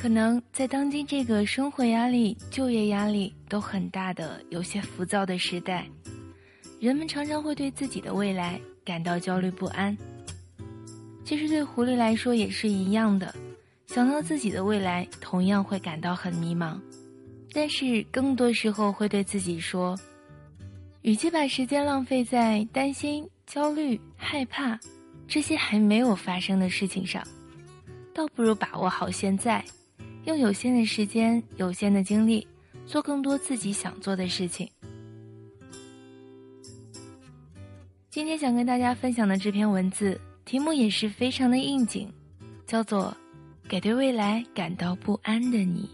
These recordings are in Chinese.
可能在当今这个生活压力、就业压力都很大的、有些浮躁的时代，人们常常会对自己的未来感到焦虑不安。其实对狐狸来说也是一样的，想到自己的未来，同样会感到很迷茫。但是更多时候会对自己说，与其把时间浪费在担心、焦虑、害怕这些还没有发生的事情上，倒不如把握好现在。用有限的时间、有限的精力，做更多自己想做的事情。今天想跟大家分享的这篇文字题目也是非常的应景，叫做《给对未来感到不安的你》。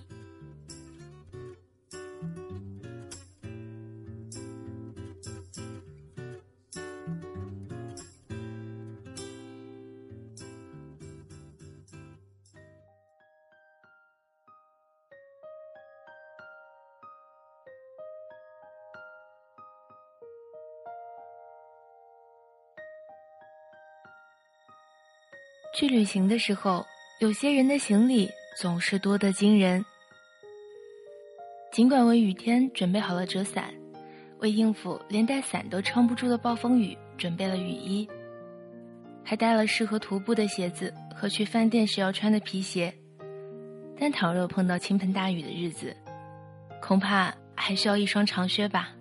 去旅行的时候，有些人的行李总是多得惊人。尽管为雨天准备好了折伞，为应付连带伞都撑不住的暴风雨准备了雨衣，还带了适合徒步的鞋子和去饭店时要穿的皮鞋，但倘若碰到倾盆大雨的日子，恐怕还需要一双长靴吧。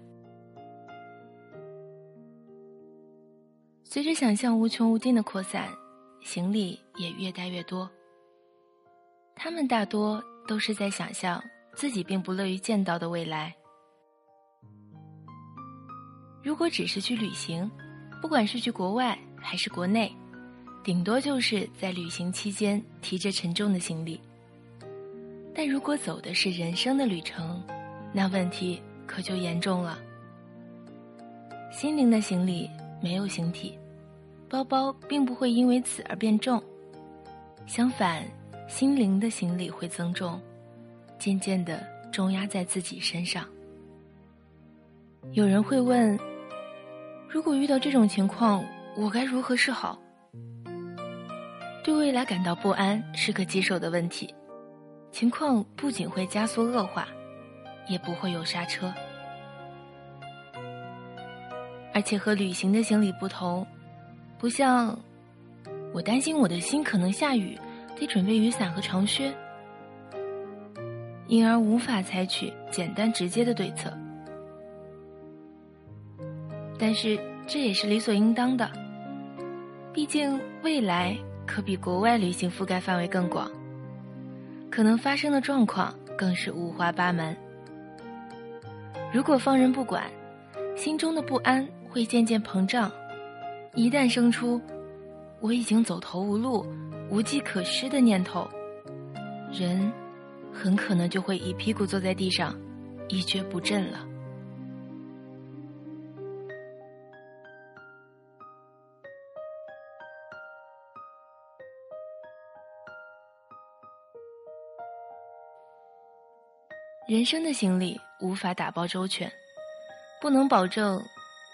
随着想象无穷无尽的扩散。行李也越带越多。他们大多都是在想象自己并不乐于见到的未来。如果只是去旅行，不管是去国外还是国内，顶多就是在旅行期间提着沉重的行李。但如果走的是人生的旅程，那问题可就严重了。心灵的行李没有形体。包包并不会因为此而变重，相反，心灵的行李会增重，渐渐的重压在自己身上。有人会问：如果遇到这种情况，我该如何是好？对未来感到不安是个棘手的问题，情况不仅会加速恶化，也不会有刹车，而且和旅行的行李不同。不像，我担心我的心可能下雨，得准备雨伞和长靴，因而无法采取简单直接的对策。但是这也是理所应当的，毕竟未来可比国外旅行覆盖范围更广，可能发生的状况更是五花八门。如果放任不管，心中的不安会渐渐膨胀。一旦生出“我已经走投无路、无计可施”的念头，人很可能就会一屁股坐在地上，一蹶不振了。人生的行李无法打包周全，不能保证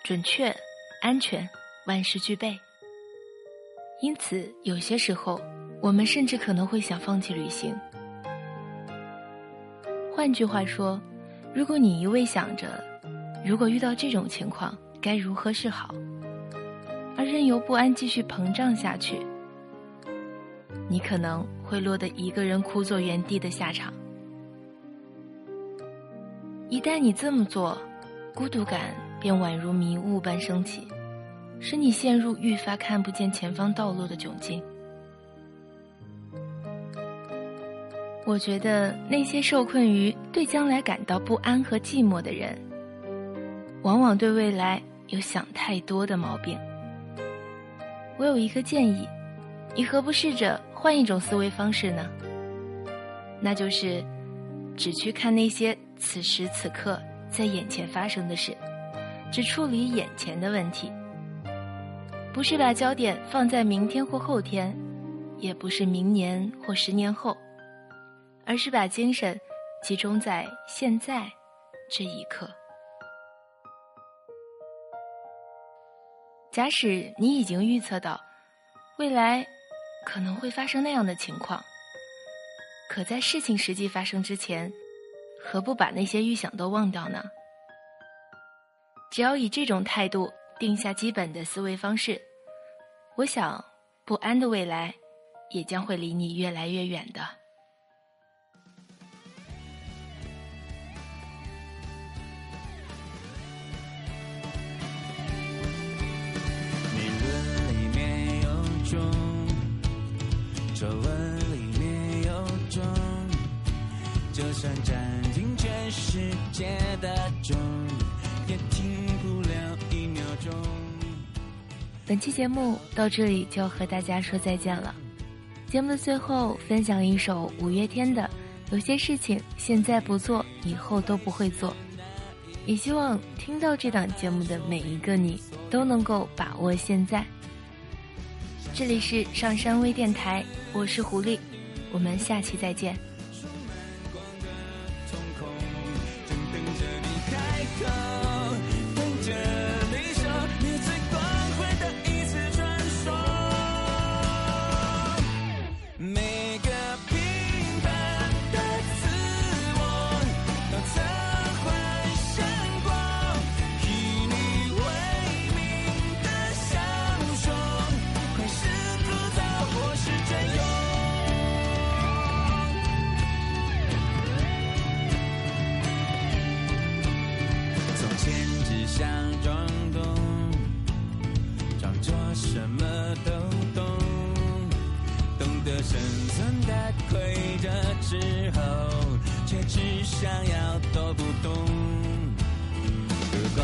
准确、安全。万事俱备，因此有些时候，我们甚至可能会想放弃旅行。换句话说，如果你一味想着如果遇到这种情况该如何是好，而任由不安继续膨胀下去，你可能会落得一个人枯坐原地的下场。一旦你这么做，孤独感便宛如迷雾般升起。使你陷入愈发看不见前方道路的窘境。我觉得那些受困于对将来感到不安和寂寞的人，往往对未来有想太多的毛病。我有一个建议，你何不试着换一种思维方式呢？那就是，只去看那些此时此刻在眼前发生的事，只处理眼前的问题，不是把焦点放在明天或后天，也不是明年或十年后，而是把精神集中在现在这一刻。假使你已经预测到未来可能会发生那样的情况，可在事情实际发生之前，何不把那些预想都忘掉呢？只要以这种态度定下基本的思维方式，我想不安的未来也将会离你越来越远的。皱纹里面有钟，就算占尽全世界的钟，也停不了。本期节目到这里就要和大家说再见了。节目的最后，分享一首五月天的《有些事情现在不做，以后都不会做》。也希望听到这档节目的每一个你，都能够把握现在。这里是上山微电台，我是狐狸，我们下期再见。什么都懂，懂得生存的规则之后，却只想要都不懂。如果